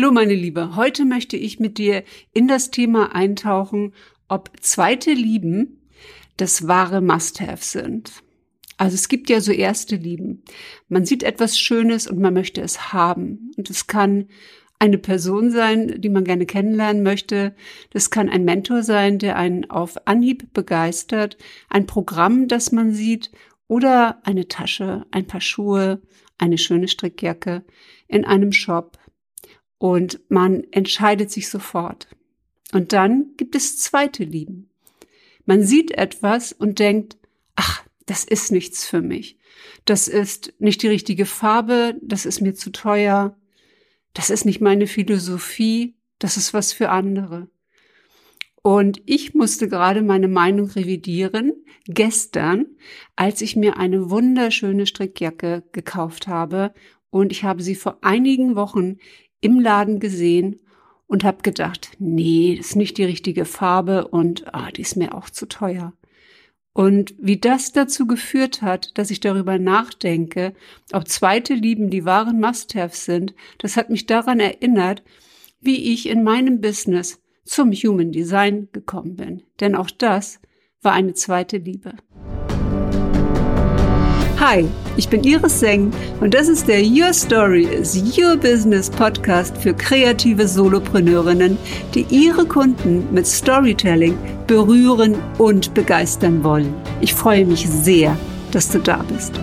Hallo meine Liebe, heute möchte ich mit dir in das Thema eintauchen, ob zweite Lieben das wahre Must-Have sind. Also es gibt ja so erste Lieben. Man sieht etwas Schönes und man möchte es haben. Und es kann eine Person sein, die man gerne kennenlernen möchte. Das kann ein Mentor sein, der einen auf Anhieb begeistert. Ein Programm, das man sieht. Oder eine Tasche, ein paar Schuhe, eine schöne Strickjacke in einem Shop und man entscheidet sich sofort. Und dann gibt es zweite Lieben. Man sieht etwas und denkt, ach, das ist nichts für mich. Das ist nicht die richtige Farbe, das ist mir zu teuer, das ist nicht meine Philosophie, das ist was für andere. Und ich musste gerade meine Meinung revidieren, gestern, als ich mir eine wunderschöne Strickjacke gekauft habe. Und ich habe sie vor einigen Wochen im Laden gesehen und habe gedacht, nee, das ist nicht die richtige Farbe und ah, die ist mir auch zu teuer. Und wie das dazu geführt hat, dass ich darüber nachdenke, ob zweite Lieben die wahren Must-Haves sind, das hat mich daran erinnert, wie ich in meinem Business zum Human Design gekommen bin. Denn auch das war eine zweite Liebe. Hi, ich bin Iris Seng und das ist der Your Story is Your Business Podcast für kreative Solopreneurinnen, die ihre Kunden mit Storytelling berühren und begeistern wollen. Ich freue mich sehr, dass du da bist.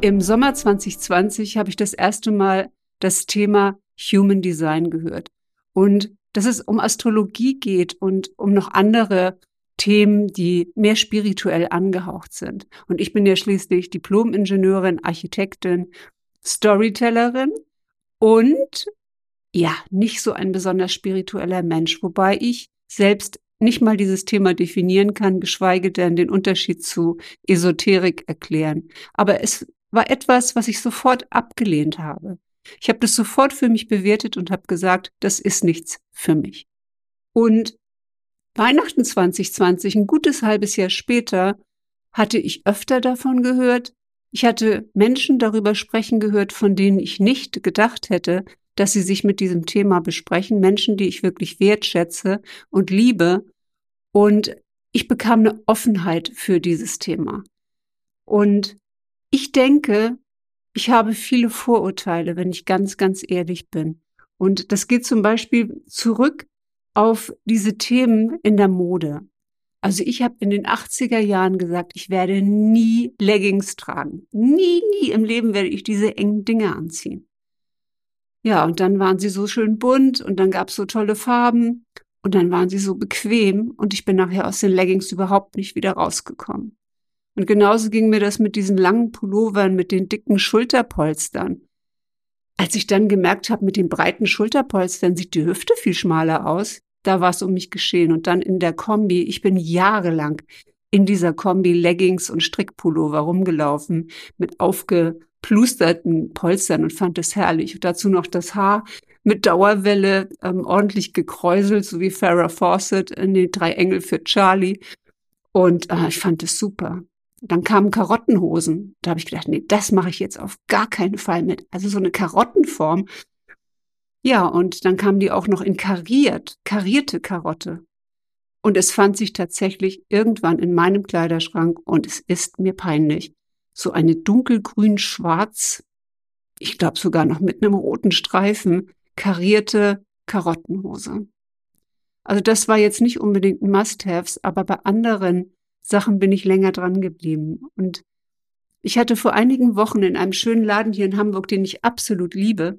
Im Sommer 2020 habe ich das erste Mal das Thema Human Design gehört. Und dass es um Astrologie geht und um noch andere Themen, die mehr spirituell angehaucht sind. Und ich bin ja schließlich Diplom-Ingenieurin, Architektin, Storytellerin und ja, nicht so ein besonders spiritueller Mensch, wobei ich selbst nicht mal dieses Thema definieren kann, geschweige denn den Unterschied zu Esoterik erklären. Aber es war etwas, was ich sofort abgelehnt habe. Ich habe das sofort für mich bewertet und habe gesagt, das ist nichts für mich. Und Weihnachten 2020, ein gutes halbes Jahr später, hatte ich öfter davon gehört. Ich hatte Menschen darüber sprechen gehört, von denen ich nicht gedacht hätte, dass sie sich mit diesem Thema besprechen. Menschen, die ich wirklich wertschätze und liebe. Und ich bekam eine Offenheit für dieses Thema. Und ich denke, ich habe viele Vorurteile, wenn ich ganz, ganz ehrlich bin. Und das geht zum Beispiel zurück auf diese Themen in der Mode. Also ich habe in den 80er Jahren gesagt, ich werde nie Leggings tragen. Nie, nie im Leben werde ich diese engen Dinge anziehen. Ja, und dann waren sie so schön bunt und dann gab es so tolle Farben und dann waren sie so bequem und ich bin nachher aus den Leggings überhaupt nicht wieder rausgekommen. Und genauso ging mir das mit diesen langen Pullovern, mit den dicken Schulterpolstern. Als ich dann gemerkt habe, mit den breiten Schulterpolstern sieht die Hüfte viel schmaler aus, da war es um mich geschehen. Und dann in der Kombi, ich bin jahrelang in dieser Kombi Leggings und Strickpullover rumgelaufen mit aufgeplusterten Polstern und fand es herrlich. Und dazu noch das Haar mit Dauerwelle ähm, ordentlich gekräuselt, so wie Farrah Fawcett in den drei Engel für Charlie. Und äh, ich fand es super. Dann kamen Karottenhosen. Da habe ich gedacht, nee, das mache ich jetzt auf gar keinen Fall mit. Also so eine Karottenform. Ja, und dann kamen die auch noch in kariert, karierte Karotte. Und es fand sich tatsächlich irgendwann in meinem Kleiderschrank, und es ist mir peinlich, so eine dunkelgrün-schwarz, ich glaube sogar noch mit einem roten Streifen, karierte Karottenhose. Also das war jetzt nicht unbedingt ein Must-Haves, aber bei anderen Sachen bin ich länger dran geblieben. Und ich hatte vor einigen Wochen in einem schönen Laden hier in Hamburg, den ich absolut liebe,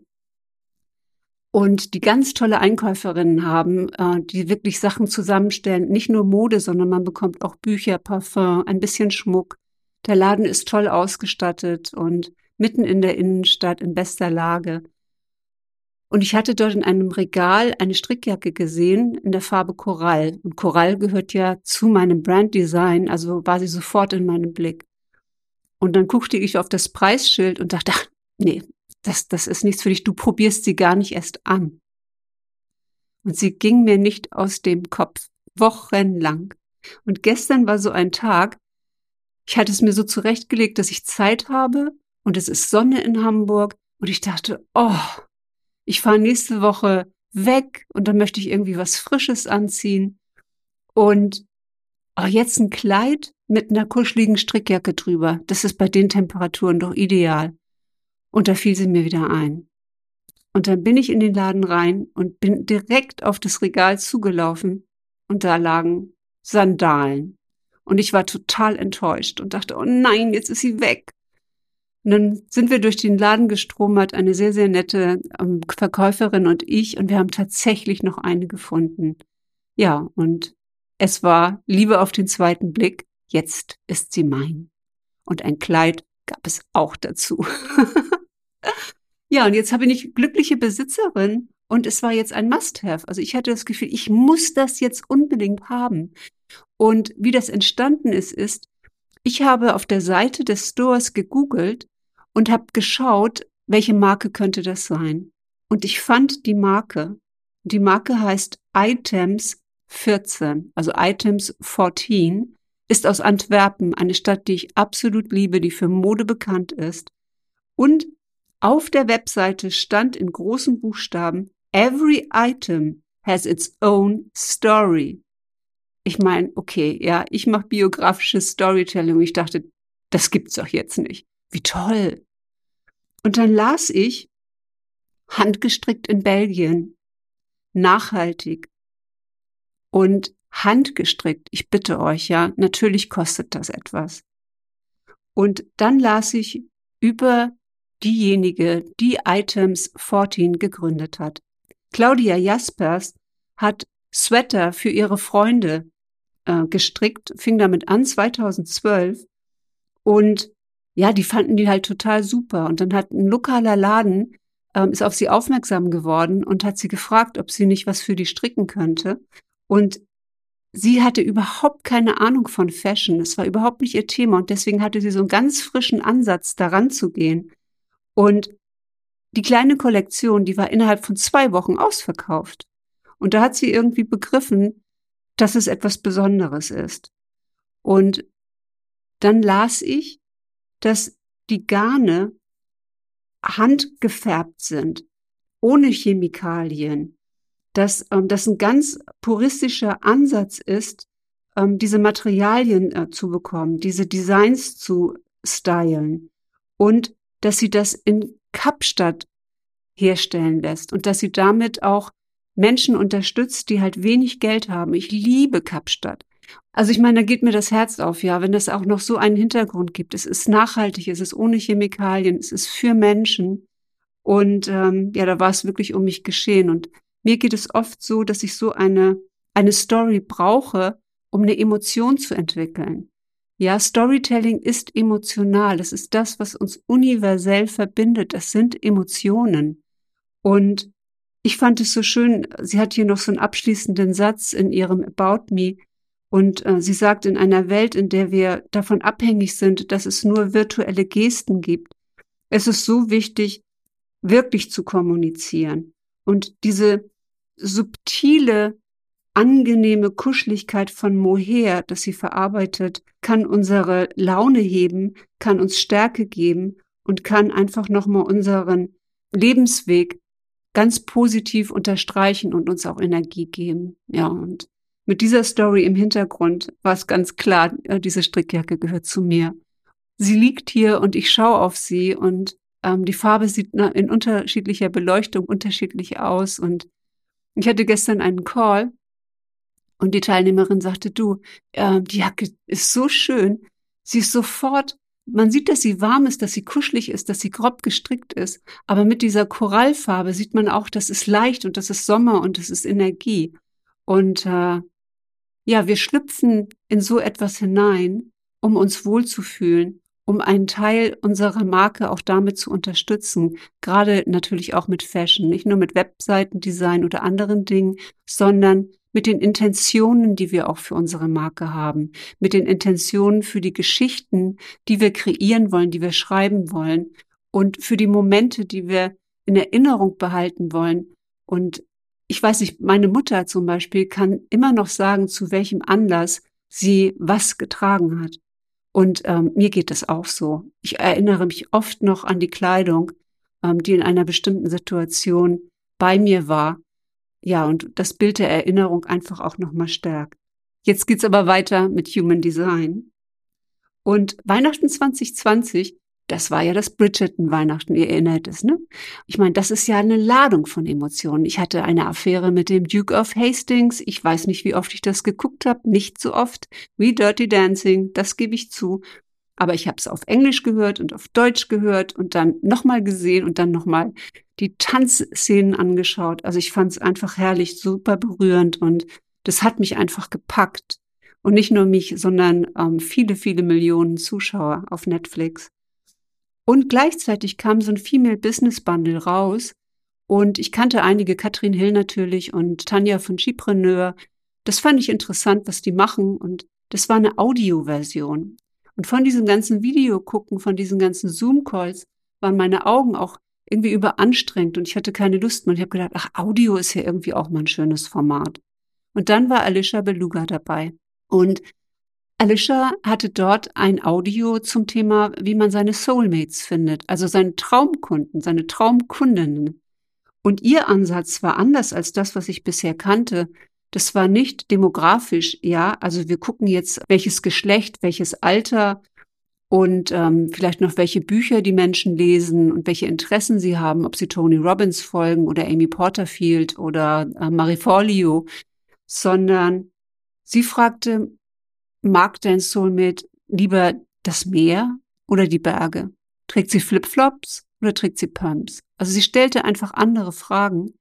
und die ganz tolle Einkäuferinnen haben, äh, die wirklich Sachen zusammenstellen, nicht nur Mode, sondern man bekommt auch Bücher, Parfum, ein bisschen Schmuck. Der Laden ist toll ausgestattet und mitten in der Innenstadt in bester Lage. Und ich hatte dort in einem Regal eine Strickjacke gesehen in der Farbe Korall. Und Korall gehört ja zu meinem Branddesign, also war sie sofort in meinem Blick. Und dann guckte ich auf das Preisschild und dachte, ach, nee, das, das ist nichts für dich, du probierst sie gar nicht erst an. Und sie ging mir nicht aus dem Kopf, wochenlang. Und gestern war so ein Tag, ich hatte es mir so zurechtgelegt, dass ich Zeit habe und es ist Sonne in Hamburg und ich dachte, oh, ich fahre nächste Woche weg und dann möchte ich irgendwie was Frisches anziehen und oh, jetzt ein Kleid mit einer kuscheligen Strickjacke drüber. Das ist bei den Temperaturen doch ideal. Und da fiel sie mir wieder ein. Und dann bin ich in den Laden rein und bin direkt auf das Regal zugelaufen und da lagen Sandalen. Und ich war total enttäuscht und dachte, oh nein, jetzt ist sie weg. Und dann sind wir durch den Laden gestromert, eine sehr, sehr nette ähm, Verkäuferin und ich, und wir haben tatsächlich noch eine gefunden. Ja, und es war Liebe auf den zweiten Blick. Jetzt ist sie mein. Und ein Kleid gab es auch dazu. ja, und jetzt habe ich glückliche Besitzerin und es war jetzt ein Must-Have. Also ich hatte das Gefühl, ich muss das jetzt unbedingt haben. Und wie das entstanden ist, ist, ich habe auf der Seite des Stores gegoogelt und habe geschaut, welche Marke könnte das sein. Und ich fand die Marke. Die Marke heißt Items 14, also Items 14, ist aus Antwerpen, eine Stadt, die ich absolut liebe, die für Mode bekannt ist. Und auf der Webseite stand in großen Buchstaben, Every item has its own story ich meine, okay, ja, ich mache biografisches Storytelling. Ich dachte, das gibt's doch jetzt nicht. Wie toll. Und dann las ich, handgestrickt in Belgien, nachhaltig und handgestrickt. Ich bitte euch, ja, natürlich kostet das etwas. Und dann las ich über diejenige, die Items 14 gegründet hat. Claudia Jaspers hat Sweater für ihre Freunde äh, gestrickt, fing damit an 2012 und ja, die fanden die halt total super. Und dann hat ein lokaler Laden ähm, ist auf sie aufmerksam geworden und hat sie gefragt, ob sie nicht was für die stricken könnte. Und sie hatte überhaupt keine Ahnung von Fashion. Es war überhaupt nicht ihr Thema und deswegen hatte sie so einen ganz frischen Ansatz, daran zu gehen. Und die kleine Kollektion, die war innerhalb von zwei Wochen ausverkauft. Und da hat sie irgendwie begriffen, dass es etwas Besonderes ist. Und dann las ich, dass die Garne handgefärbt sind, ohne Chemikalien, dass ähm, das ein ganz puristischer Ansatz ist, ähm, diese Materialien äh, zu bekommen, diese Designs zu stylen und dass sie das in Kapstadt herstellen lässt und dass sie damit auch Menschen unterstützt, die halt wenig Geld haben. Ich liebe Kapstadt. Also ich meine, da geht mir das Herz auf, ja, wenn das auch noch so einen Hintergrund gibt. Es ist nachhaltig, es ist ohne Chemikalien, es ist für Menschen. Und ähm, ja, da war es wirklich um mich geschehen. Und mir geht es oft so, dass ich so eine, eine Story brauche, um eine Emotion zu entwickeln. Ja, Storytelling ist emotional. Das ist das, was uns universell verbindet. Das sind Emotionen. Und ich fand es so schön, sie hat hier noch so einen abschließenden Satz in ihrem About Me. Und äh, sie sagt, in einer Welt, in der wir davon abhängig sind, dass es nur virtuelle Gesten gibt, es ist so wichtig, wirklich zu kommunizieren. Und diese subtile, angenehme Kuscheligkeit von Moher, das sie verarbeitet, kann unsere Laune heben, kann uns Stärke geben und kann einfach nochmal unseren Lebensweg ganz positiv unterstreichen und uns auch Energie geben. Ja, und mit dieser Story im Hintergrund war es ganz klar, äh, diese Strickjacke gehört zu mir. Sie liegt hier und ich schaue auf sie und ähm, die Farbe sieht in unterschiedlicher Beleuchtung unterschiedlich aus. Und ich hatte gestern einen Call und die Teilnehmerin sagte, du, äh, die Jacke ist so schön. Sie ist sofort man sieht, dass sie warm ist, dass sie kuschelig ist, dass sie grob gestrickt ist. Aber mit dieser Korallfarbe sieht man auch, das ist leicht und das ist Sommer und das ist Energie. Und äh, ja, wir schlüpfen in so etwas hinein, um uns wohlzufühlen, um einen Teil unserer Marke auch damit zu unterstützen. Gerade natürlich auch mit Fashion, nicht nur mit Webseitendesign oder anderen Dingen, sondern mit den Intentionen, die wir auch für unsere Marke haben, mit den Intentionen für die Geschichten, die wir kreieren wollen, die wir schreiben wollen und für die Momente, die wir in Erinnerung behalten wollen. Und ich weiß nicht, meine Mutter zum Beispiel kann immer noch sagen, zu welchem Anlass sie was getragen hat. Und ähm, mir geht das auch so. Ich erinnere mich oft noch an die Kleidung, ähm, die in einer bestimmten Situation bei mir war. Ja, und das Bild der Erinnerung einfach auch nochmal stärkt. Jetzt geht's aber weiter mit Human Design. Und Weihnachten 2020 das war ja das Bridgerton-Weihnachten, ihr erinnert es, ne? Ich meine, das ist ja eine Ladung von Emotionen. Ich hatte eine Affäre mit dem Duke of Hastings. Ich weiß nicht, wie oft ich das geguckt habe. Nicht so oft wie Dirty Dancing, das gebe ich zu. Aber ich habe es auf Englisch gehört und auf Deutsch gehört und dann nochmal gesehen und dann nochmal die Tanzszenen angeschaut. Also ich fand es einfach herrlich, super berührend und das hat mich einfach gepackt. Und nicht nur mich, sondern ähm, viele, viele Millionen Zuschauer auf Netflix. Und gleichzeitig kam so ein Female Business Bundle raus. Und ich kannte einige, Katrin Hill natürlich und Tanja von Chipreneur. Das fand ich interessant, was die machen. Und das war eine Audioversion. Und von diesem ganzen Video gucken, von diesen ganzen Zoom-Calls, waren meine Augen auch irgendwie überanstrengt und ich hatte keine Lust mehr. Und ich habe gedacht, ach, Audio ist ja irgendwie auch mal ein schönes Format. Und dann war Alicia Beluga dabei. Und Alicia hatte dort ein Audio zum Thema, wie man seine Soulmates findet, also seine Traumkunden, seine Traumkundinnen. Und ihr Ansatz war anders als das, was ich bisher kannte. Das war nicht demografisch, ja, also wir gucken jetzt, welches Geschlecht, welches Alter und ähm, vielleicht noch welche Bücher die Menschen lesen und welche Interessen sie haben, ob sie Tony Robbins folgen oder Amy Porterfield oder äh, Marie Forleo, sondern sie fragte, Mag dein Soulmate lieber das Meer oder die Berge? Trägt sie Flipflops oder trägt sie Pumps? Also sie stellte einfach andere Fragen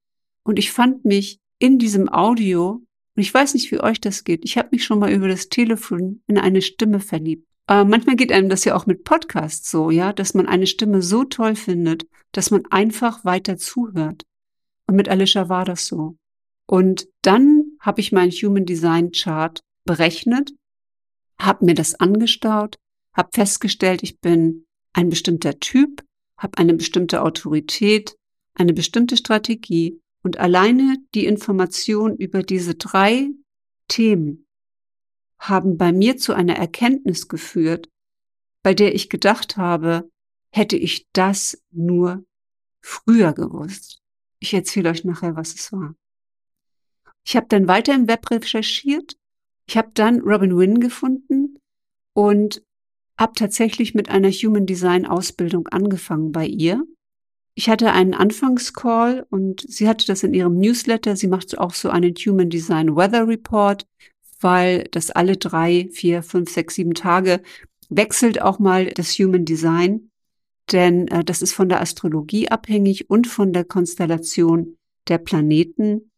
und ich fand mich in diesem Audio, und ich weiß nicht, wie euch das geht, ich habe mich schon mal über das Telefon in eine Stimme verliebt. Äh, manchmal geht einem das ja auch mit Podcasts so, ja, dass man eine Stimme so toll findet, dass man einfach weiter zuhört. Und mit Alicia war das so. Und dann habe ich meinen Human Design Chart berechnet habe mir das angestaut, habe festgestellt, ich bin ein bestimmter Typ, habe eine bestimmte Autorität, eine bestimmte Strategie und alleine die Information über diese drei Themen haben bei mir zu einer Erkenntnis geführt, bei der ich gedacht habe, hätte ich das nur früher gewusst. Ich erzähle euch nachher, was es war. Ich habe dann weiter im Web recherchiert ich habe dann Robin Wynn gefunden und habe tatsächlich mit einer Human Design Ausbildung angefangen bei ihr. Ich hatte einen Anfangscall und sie hatte das in ihrem Newsletter. Sie macht auch so einen Human Design Weather Report, weil das alle drei, vier, fünf, sechs, sieben Tage wechselt auch mal das Human Design, denn äh, das ist von der Astrologie abhängig und von der Konstellation der Planeten.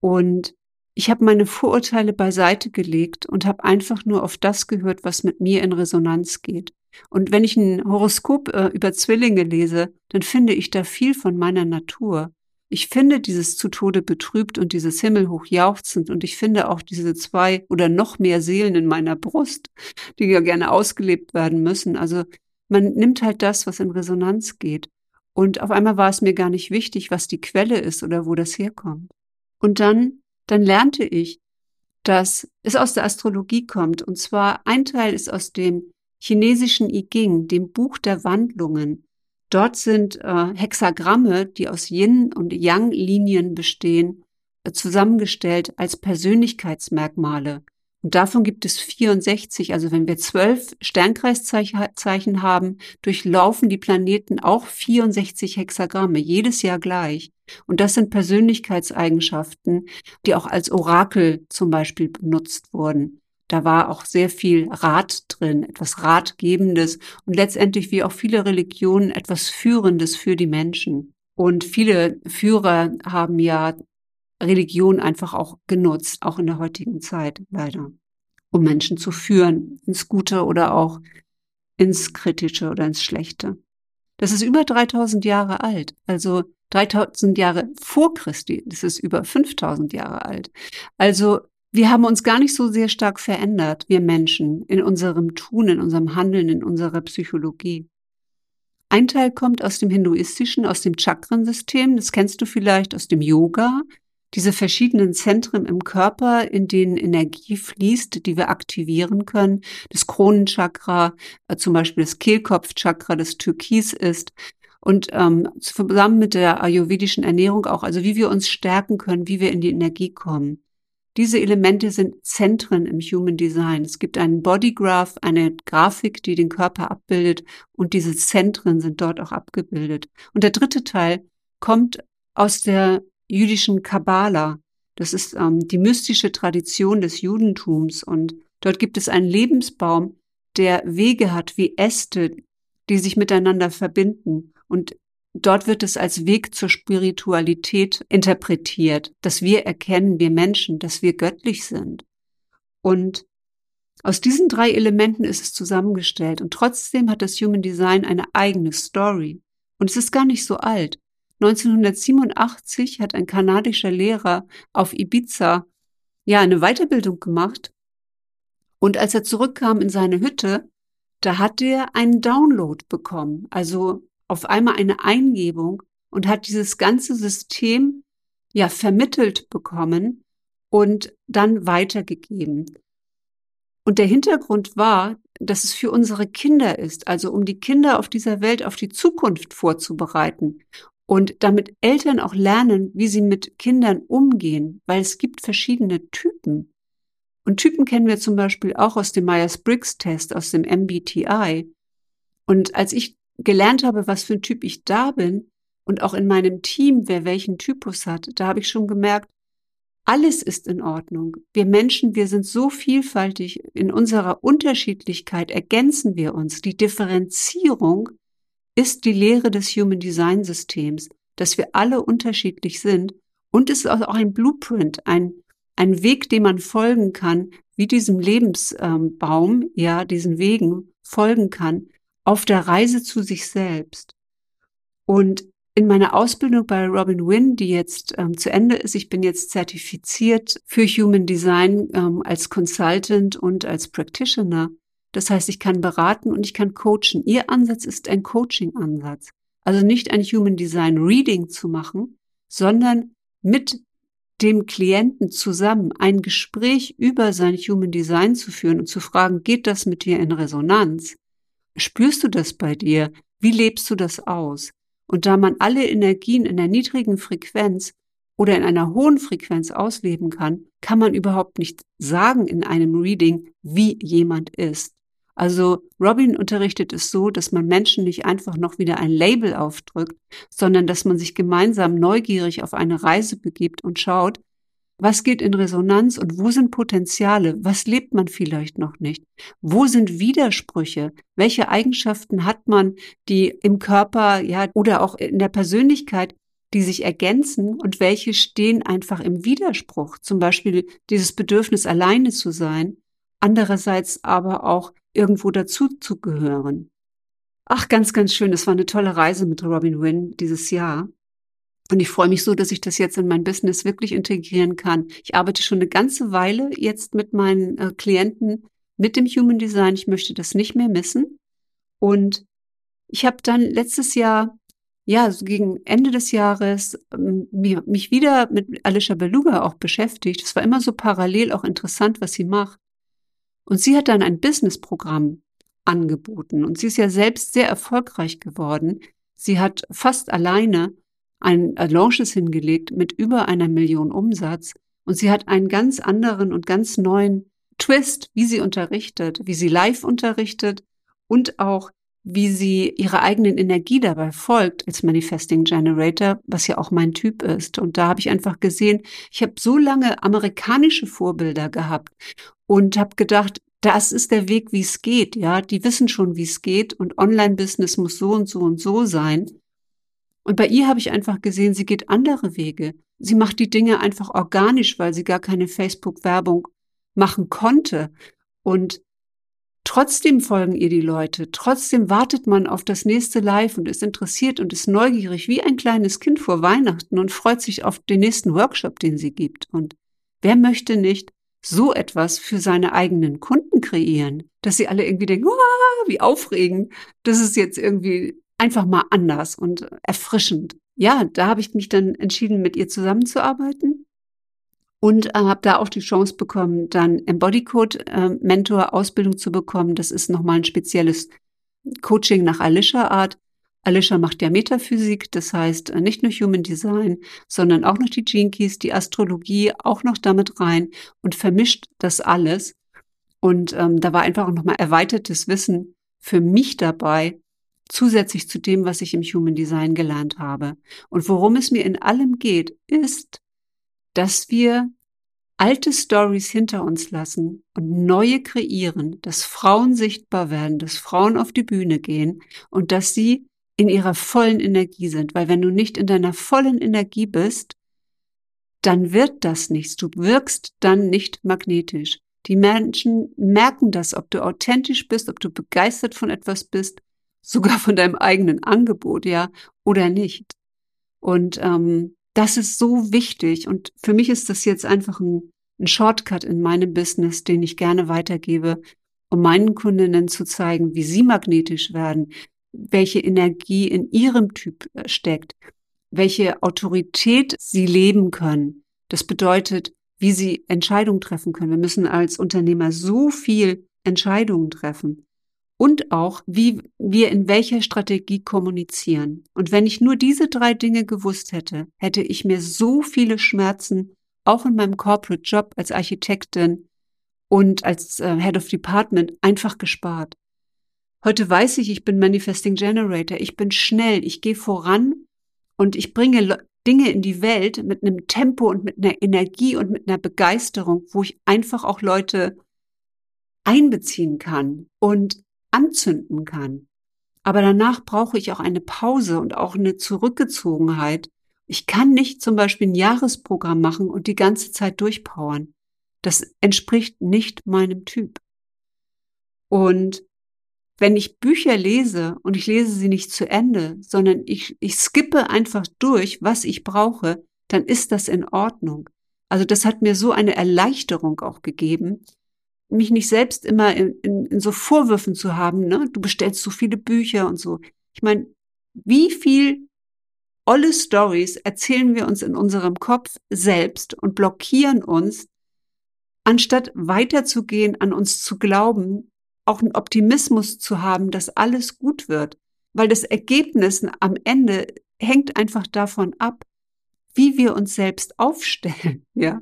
Und ich habe meine Vorurteile beiseite gelegt und habe einfach nur auf das gehört, was mit mir in Resonanz geht. Und wenn ich ein Horoskop äh, über Zwillinge lese, dann finde ich da viel von meiner Natur. Ich finde dieses zu Tode betrübt und dieses himmelhoch jauchzend und ich finde auch diese zwei oder noch mehr Seelen in meiner Brust, die ja gerne ausgelebt werden müssen. Also man nimmt halt das, was in Resonanz geht. Und auf einmal war es mir gar nicht wichtig, was die Quelle ist oder wo das herkommt. Und dann dann lernte ich, dass es aus der Astrologie kommt. Und zwar ein Teil ist aus dem chinesischen I Ging, dem Buch der Wandlungen. Dort sind äh, Hexagramme, die aus Yin- und Yang-Linien bestehen, äh, zusammengestellt als Persönlichkeitsmerkmale. Und davon gibt es 64. Also wenn wir zwölf Sternkreiszeichen haben, durchlaufen die Planeten auch 64 Hexagramme, jedes Jahr gleich. Und das sind Persönlichkeitseigenschaften, die auch als Orakel zum Beispiel benutzt wurden. Da war auch sehr viel Rat drin, etwas Ratgebendes und letztendlich wie auch viele Religionen etwas Führendes für die Menschen. Und viele Führer haben ja Religion einfach auch genutzt, auch in der heutigen Zeit leider, um Menschen zu führen, ins Gute oder auch ins Kritische oder ins Schlechte. Das ist über 3000 Jahre alt. Also 3000 Jahre vor Christi, das ist über 5000 Jahre alt. Also wir haben uns gar nicht so sehr stark verändert, wir Menschen, in unserem Tun, in unserem Handeln, in unserer Psychologie. Ein Teil kommt aus dem Hinduistischen, aus dem Chakrensystem, das kennst du vielleicht aus dem Yoga. Diese verschiedenen Zentren im Körper, in denen Energie fließt, die wir aktivieren können. Das Kronenchakra, äh, zum Beispiel das Kehlkopfchakra, das Türkis ist. Und ähm, zusammen mit der ayurvedischen Ernährung auch, also wie wir uns stärken können, wie wir in die Energie kommen. Diese Elemente sind Zentren im Human Design. Es gibt einen Bodygraph, eine Grafik, die den Körper abbildet und diese Zentren sind dort auch abgebildet. Und der dritte Teil kommt aus der jüdischen Kabbala. Das ist ähm, die mystische Tradition des Judentums und dort gibt es einen Lebensbaum, der Wege hat wie Äste, die sich miteinander verbinden. Und dort wird es als Weg zur Spiritualität interpretiert, dass wir erkennen, wir Menschen, dass wir göttlich sind. Und aus diesen drei Elementen ist es zusammengestellt. Und trotzdem hat das Human Design eine eigene Story. Und es ist gar nicht so alt. 1987 hat ein kanadischer Lehrer auf Ibiza ja eine Weiterbildung gemacht. Und als er zurückkam in seine Hütte, da hat er einen Download bekommen, also auf einmal eine Eingebung und hat dieses ganze System ja vermittelt bekommen und dann weitergegeben. Und der Hintergrund war, dass es für unsere Kinder ist, also um die Kinder auf dieser Welt auf die Zukunft vorzubereiten und damit Eltern auch lernen, wie sie mit Kindern umgehen, weil es gibt verschiedene Typen. Und Typen kennen wir zum Beispiel auch aus dem Myers-Briggs-Test, aus dem MBTI. Und als ich gelernt habe, was für ein Typ ich da bin und auch in meinem Team, wer welchen Typus hat, da habe ich schon gemerkt, alles ist in Ordnung. Wir Menschen, wir sind so vielfältig. In unserer Unterschiedlichkeit ergänzen wir uns. Die Differenzierung ist die Lehre des Human Design Systems, dass wir alle unterschiedlich sind und es ist auch ein Blueprint, ein, ein Weg, dem man folgen kann, wie diesem Lebensbaum, ja, diesen Wegen folgen kann, auf der Reise zu sich selbst. Und in meiner Ausbildung bei Robin Wynn, die jetzt ähm, zu Ende ist, ich bin jetzt zertifiziert für Human Design ähm, als Consultant und als Practitioner, das heißt, ich kann beraten und ich kann coachen. Ihr Ansatz ist ein Coaching-Ansatz. Also nicht ein Human Design Reading zu machen, sondern mit dem Klienten zusammen ein Gespräch über sein Human Design zu führen und zu fragen, geht das mit dir in Resonanz? Spürst du das bei dir? Wie lebst du das aus? Und da man alle Energien in der niedrigen Frequenz oder in einer hohen Frequenz ausleben kann, kann man überhaupt nicht sagen in einem Reading, wie jemand ist. Also Robin unterrichtet es so, dass man Menschen nicht einfach noch wieder ein Label aufdrückt, sondern dass man sich gemeinsam neugierig auf eine Reise begibt und schaut, was geht in Resonanz und wo sind Potenziale? Was lebt man vielleicht noch nicht? Wo sind Widersprüche? Welche Eigenschaften hat man, die im Körper, ja, oder auch in der Persönlichkeit, die sich ergänzen und welche stehen einfach im Widerspruch? Zum Beispiel dieses Bedürfnis, alleine zu sein. Andererseits aber auch irgendwo dazu zu gehören. Ach, ganz, ganz schön. Es war eine tolle Reise mit Robin Wynn dieses Jahr. Und ich freue mich so, dass ich das jetzt in mein Business wirklich integrieren kann. Ich arbeite schon eine ganze Weile jetzt mit meinen äh, Klienten mit dem Human Design. Ich möchte das nicht mehr missen. Und ich habe dann letztes Jahr, ja, so gegen Ende des Jahres, ähm, mich wieder mit Alicia Beluga auch beschäftigt. Es war immer so parallel auch interessant, was sie macht. Und sie hat dann ein Businessprogramm angeboten und sie ist ja selbst sehr erfolgreich geworden. Sie hat fast alleine ein Launches hingelegt mit über einer Million Umsatz und sie hat einen ganz anderen und ganz neuen Twist, wie sie unterrichtet, wie sie live unterrichtet und auch wie sie ihrer eigenen Energie dabei folgt als Manifesting Generator, was ja auch mein Typ ist. Und da habe ich einfach gesehen, ich habe so lange amerikanische Vorbilder gehabt und habe gedacht, das ist der Weg, wie es geht. Ja, die wissen schon, wie es geht und Online-Business muss so und so und so sein. Und bei ihr habe ich einfach gesehen, sie geht andere Wege. Sie macht die Dinge einfach organisch, weil sie gar keine Facebook-Werbung machen konnte. Und trotzdem folgen ihr die Leute. Trotzdem wartet man auf das nächste Live und ist interessiert und ist neugierig wie ein kleines Kind vor Weihnachten und freut sich auf den nächsten Workshop, den sie gibt. Und wer möchte nicht so etwas für seine eigenen Kunden kreieren, dass sie alle irgendwie denken, oh, wie aufregend, das ist jetzt irgendwie einfach mal anders und erfrischend. Ja, da habe ich mich dann entschieden, mit ihr zusammenzuarbeiten. Und äh, habe da auch die Chance bekommen, dann Embody Code äh, Mentor Ausbildung zu bekommen. Das ist nochmal ein spezielles Coaching nach Alicia Art. Alicia macht ja Metaphysik, das heißt äh, nicht nur Human Design, sondern auch noch die Keys, die Astrologie auch noch damit rein und vermischt das alles. Und ähm, da war einfach auch nochmal erweitertes Wissen für mich dabei, zusätzlich zu dem, was ich im Human Design gelernt habe. Und worum es mir in allem geht, ist, dass wir alte Stories hinter uns lassen und neue kreieren, dass Frauen sichtbar werden, dass Frauen auf die Bühne gehen und dass sie in ihrer vollen Energie sind. Weil wenn du nicht in deiner vollen Energie bist, dann wird das nichts. Du wirkst dann nicht magnetisch. Die Menschen merken das, ob du authentisch bist, ob du begeistert von etwas bist, sogar von deinem eigenen Angebot, ja, oder nicht. Und ähm, das ist so wichtig. Und für mich ist das jetzt einfach ein, ein Shortcut in meinem Business, den ich gerne weitergebe, um meinen Kundinnen zu zeigen, wie sie magnetisch werden, welche Energie in ihrem Typ äh, steckt, welche Autorität sie leben können. Das bedeutet, wie sie Entscheidungen treffen können. Wir müssen als Unternehmer so viel Entscheidungen treffen und auch, wie wir in welcher Strategie kommunizieren. Und wenn ich nur diese drei Dinge gewusst hätte, hätte ich mir so viele Schmerzen auch in meinem Corporate Job als Architektin und als äh, Head of Department einfach gespart. Heute weiß ich, ich bin Manifesting Generator, ich bin schnell, ich gehe voran und ich bringe Dinge in die Welt mit einem Tempo und mit einer Energie und mit einer Begeisterung, wo ich einfach auch Leute einbeziehen kann und anzünden kann. Aber danach brauche ich auch eine Pause und auch eine Zurückgezogenheit. Ich kann nicht zum Beispiel ein Jahresprogramm machen und die ganze Zeit durchpowern. Das entspricht nicht meinem Typ. Und wenn ich Bücher lese und ich lese sie nicht zu Ende, sondern ich, ich skippe einfach durch, was ich brauche, dann ist das in Ordnung. Also das hat mir so eine Erleichterung auch gegeben, mich nicht selbst immer in, in, in so Vorwürfen zu haben, ne? du bestellst so viele Bücher und so. Ich meine, wie viel olle Stories erzählen wir uns in unserem Kopf selbst und blockieren uns, anstatt weiterzugehen, an uns zu glauben, auch einen Optimismus zu haben, dass alles gut wird. Weil das Ergebnis am Ende hängt einfach davon ab, wie wir uns selbst aufstellen, ja.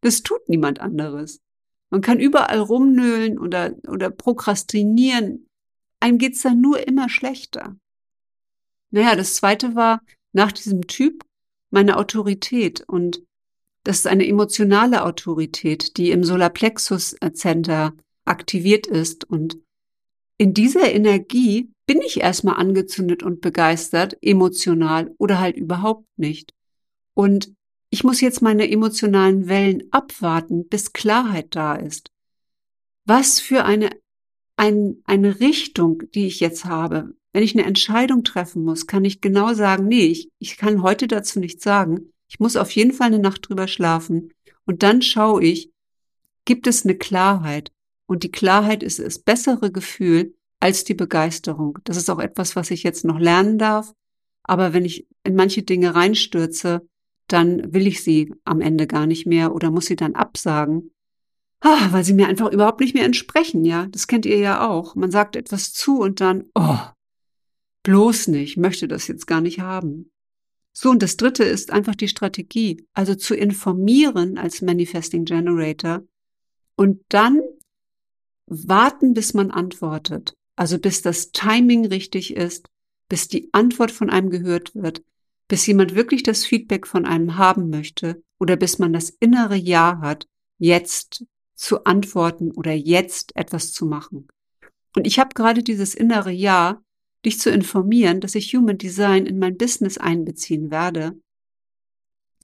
Das tut niemand anderes. Man kann überall rumnöhlen oder, oder prokrastinieren. Einem geht's dann nur immer schlechter. Naja, das zweite war nach diesem Typ meine Autorität und das ist eine emotionale Autorität, die im Solarplexus Center aktiviert ist und in dieser Energie bin ich erstmal angezündet und begeistert, emotional oder halt überhaupt nicht. Und ich muss jetzt meine emotionalen Wellen abwarten, bis Klarheit da ist. Was für eine, ein, eine Richtung, die ich jetzt habe. Wenn ich eine Entscheidung treffen muss, kann ich genau sagen, nee, ich, ich kann heute dazu nichts sagen. Ich muss auf jeden Fall eine Nacht drüber schlafen. Und dann schaue ich, gibt es eine Klarheit? Und die Klarheit ist das bessere Gefühl als die Begeisterung. Das ist auch etwas, was ich jetzt noch lernen darf. Aber wenn ich in manche Dinge reinstürze, dann will ich sie am Ende gar nicht mehr oder muss sie dann absagen, weil sie mir einfach überhaupt nicht mehr entsprechen, ja. Das kennt ihr ja auch. Man sagt etwas zu und dann, oh, bloß nicht, möchte das jetzt gar nicht haben. So, und das dritte ist einfach die Strategie, also zu informieren als Manifesting Generator und dann warten, bis man antwortet. Also bis das Timing richtig ist, bis die Antwort von einem gehört wird, bis jemand wirklich das Feedback von einem haben möchte oder bis man das innere Ja hat, jetzt zu antworten oder jetzt etwas zu machen. Und ich habe gerade dieses innere Ja, dich zu informieren, dass ich Human Design in mein Business einbeziehen werde.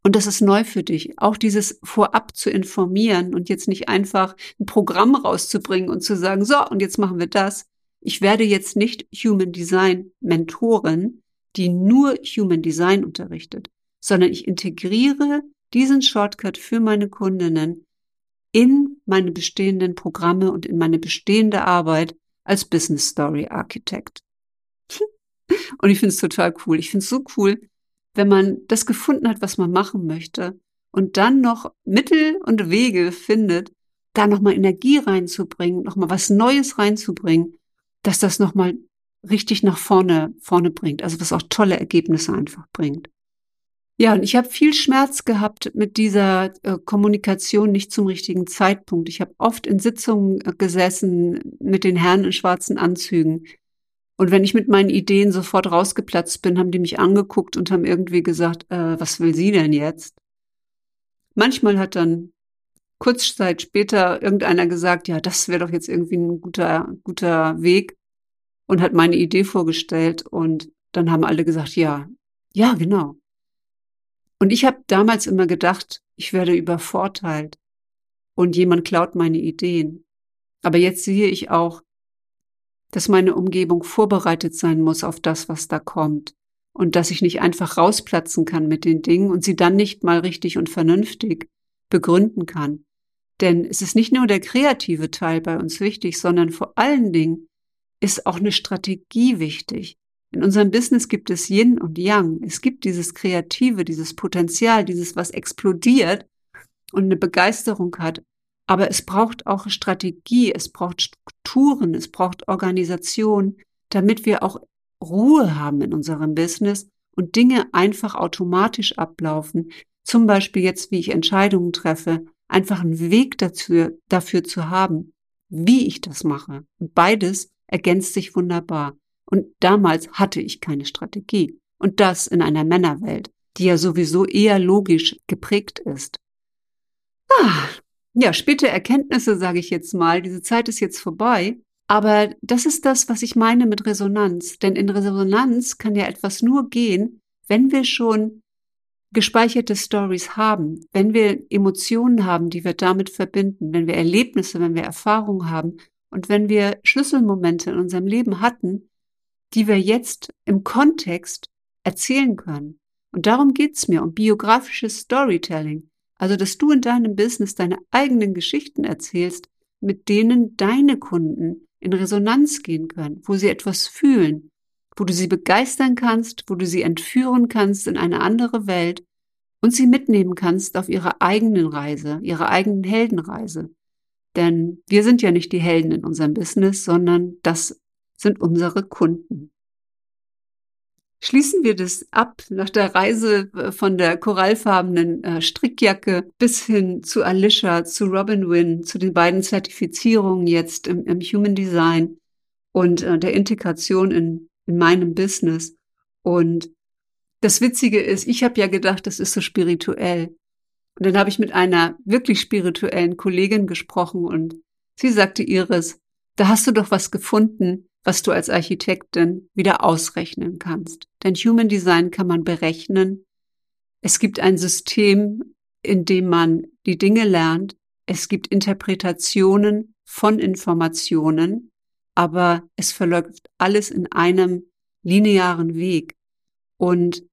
Und das ist neu für dich, auch dieses vorab zu informieren und jetzt nicht einfach ein Programm rauszubringen und zu sagen, so, und jetzt machen wir das. Ich werde jetzt nicht Human Design Mentorin, die nur Human Design unterrichtet, sondern ich integriere diesen Shortcut für meine Kundinnen in meine bestehenden Programme und in meine bestehende Arbeit als Business Story Architect. Und ich finde es total cool. Ich finde es so cool, wenn man das gefunden hat, was man machen möchte und dann noch Mittel und Wege findet, da nochmal Energie reinzubringen, nochmal was Neues reinzubringen, dass das nochmal richtig nach vorne, vorne bringt. Also was auch tolle Ergebnisse einfach bringt. Ja, und ich habe viel Schmerz gehabt mit dieser äh, Kommunikation nicht zum richtigen Zeitpunkt. Ich habe oft in Sitzungen äh, gesessen mit den Herren in schwarzen Anzügen. Und wenn ich mit meinen Ideen sofort rausgeplatzt bin, haben die mich angeguckt und haben irgendwie gesagt, äh, was will sie denn jetzt? Manchmal hat dann kurz Zeit später irgendeiner gesagt, ja, das wäre doch jetzt irgendwie ein guter, guter Weg und hat meine Idee vorgestellt und dann haben alle gesagt, ja, ja, genau. Und ich habe damals immer gedacht, ich werde übervorteilt und jemand klaut meine Ideen. Aber jetzt sehe ich auch, dass meine Umgebung vorbereitet sein muss auf das, was da kommt und dass ich nicht einfach rausplatzen kann mit den Dingen und sie dann nicht mal richtig und vernünftig begründen kann. Denn es ist nicht nur der kreative Teil bei uns wichtig, sondern vor allen Dingen ist auch eine Strategie wichtig. In unserem Business gibt es Yin und Yang. Es gibt dieses Kreative, dieses Potenzial, dieses, was explodiert und eine Begeisterung hat. Aber es braucht auch Strategie, es braucht Strukturen, es braucht Organisation, damit wir auch Ruhe haben in unserem Business und Dinge einfach automatisch ablaufen. Zum Beispiel jetzt, wie ich Entscheidungen treffe, einfach einen Weg dazu, dafür zu haben, wie ich das mache. Und beides ergänzt sich wunderbar. Und damals hatte ich keine Strategie. Und das in einer Männerwelt, die ja sowieso eher logisch geprägt ist. Ah, ja, späte Erkenntnisse, sage ich jetzt mal. Diese Zeit ist jetzt vorbei. Aber das ist das, was ich meine mit Resonanz. Denn in Resonanz kann ja etwas nur gehen, wenn wir schon gespeicherte Stories haben, wenn wir Emotionen haben, die wir damit verbinden, wenn wir Erlebnisse, wenn wir Erfahrungen haben und wenn wir Schlüsselmomente in unserem Leben hatten, die wir jetzt im Kontext erzählen können. Und darum geht's mir, um biografisches Storytelling. Also, dass du in deinem Business deine eigenen Geschichten erzählst, mit denen deine Kunden in Resonanz gehen können, wo sie etwas fühlen, wo du sie begeistern kannst, wo du sie entführen kannst in eine andere Welt und sie mitnehmen kannst auf ihrer eigenen Reise, ihrer eigenen Heldenreise. Denn wir sind ja nicht die Helden in unserem Business, sondern das sind unsere Kunden. Schließen wir das ab nach der Reise äh, von der korallfarbenen äh, Strickjacke bis hin zu Alicia, zu Robin Wynn, zu den beiden Zertifizierungen jetzt im, im Human Design und äh, der Integration in, in meinem Business. Und das Witzige ist, ich habe ja gedacht, das ist so spirituell. Und dann habe ich mit einer wirklich spirituellen Kollegin gesprochen und sie sagte Iris, da hast du doch was gefunden, was du als Architektin wieder ausrechnen kannst. Denn Human Design kann man berechnen. Es gibt ein System, in dem man die Dinge lernt. Es gibt Interpretationen von Informationen, aber es verläuft alles in einem linearen Weg. Und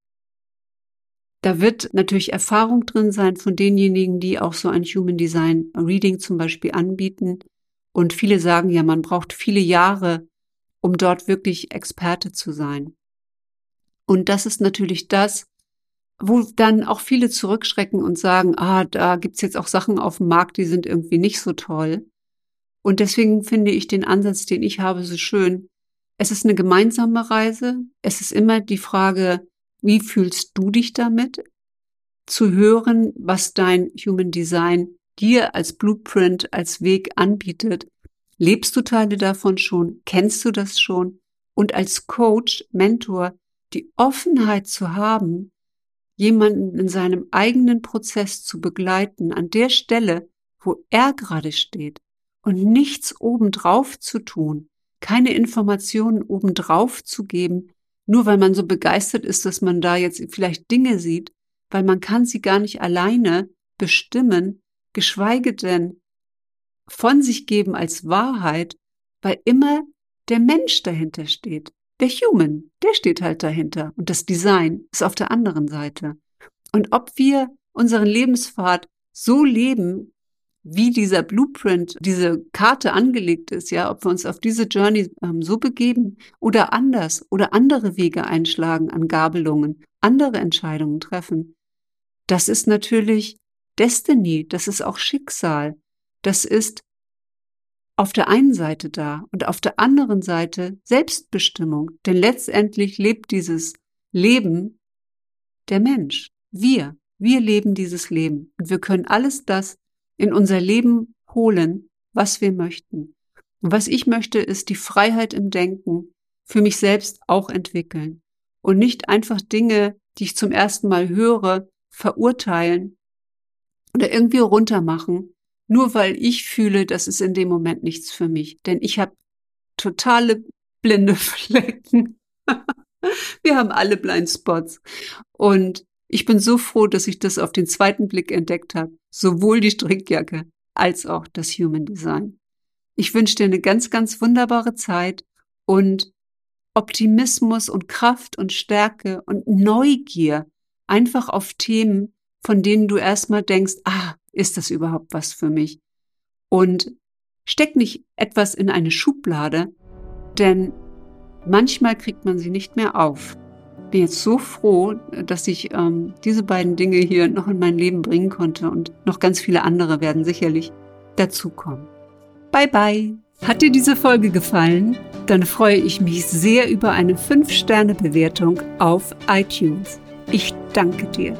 da wird natürlich Erfahrung drin sein von denjenigen, die auch so ein Human Design Reading zum Beispiel anbieten. Und viele sagen ja, man braucht viele Jahre, um dort wirklich Experte zu sein. Und das ist natürlich das, wo dann auch viele zurückschrecken und sagen, ah, da gibt's jetzt auch Sachen auf dem Markt, die sind irgendwie nicht so toll. Und deswegen finde ich den Ansatz, den ich habe, so schön. Es ist eine gemeinsame Reise. Es ist immer die Frage, wie fühlst du dich damit? Zu hören, was dein Human Design dir als Blueprint, als Weg anbietet. Lebst du Teile davon schon? Kennst du das schon? Und als Coach, Mentor, die Offenheit zu haben, jemanden in seinem eigenen Prozess zu begleiten, an der Stelle, wo er gerade steht und nichts obendrauf zu tun, keine Informationen obendrauf zu geben, nur weil man so begeistert ist, dass man da jetzt vielleicht Dinge sieht, weil man kann sie gar nicht alleine bestimmen, geschweige denn von sich geben als Wahrheit, weil immer der Mensch dahinter steht. Der Human, der steht halt dahinter. Und das Design ist auf der anderen Seite. Und ob wir unseren Lebenspfad so leben, wie dieser Blueprint, diese Karte angelegt ist, ja, ob wir uns auf diese Journey ähm, so begeben oder anders oder andere Wege einschlagen an Gabelungen, andere Entscheidungen treffen. Das ist natürlich Destiny, das ist auch Schicksal. Das ist auf der einen Seite da und auf der anderen Seite Selbstbestimmung. Denn letztendlich lebt dieses Leben der Mensch. Wir. Wir leben dieses Leben. Und wir können alles das in unser Leben holen, was wir möchten. Und was ich möchte, ist die Freiheit im Denken für mich selbst auch entwickeln. Und nicht einfach Dinge, die ich zum ersten Mal höre, verurteilen oder irgendwie runtermachen, nur weil ich fühle, das ist in dem Moment nichts für mich. Denn ich habe totale blinde Flecken. Wir haben alle Blindspots. Und ich bin so froh, dass ich das auf den zweiten Blick entdeckt habe. Sowohl die Strickjacke als auch das Human Design. Ich wünsche dir eine ganz, ganz wunderbare Zeit und Optimismus und Kraft und Stärke und Neugier einfach auf Themen, von denen du erstmal denkst, ah, ist das überhaupt was für mich? Und steck nicht etwas in eine Schublade, denn manchmal kriegt man sie nicht mehr auf. Bin jetzt so froh, dass ich ähm, diese beiden Dinge hier noch in mein Leben bringen konnte und noch ganz viele andere werden sicherlich dazukommen. Bye bye! Hat dir diese Folge gefallen? Dann freue ich mich sehr über eine 5-Sterne-Bewertung auf iTunes. Ich danke dir.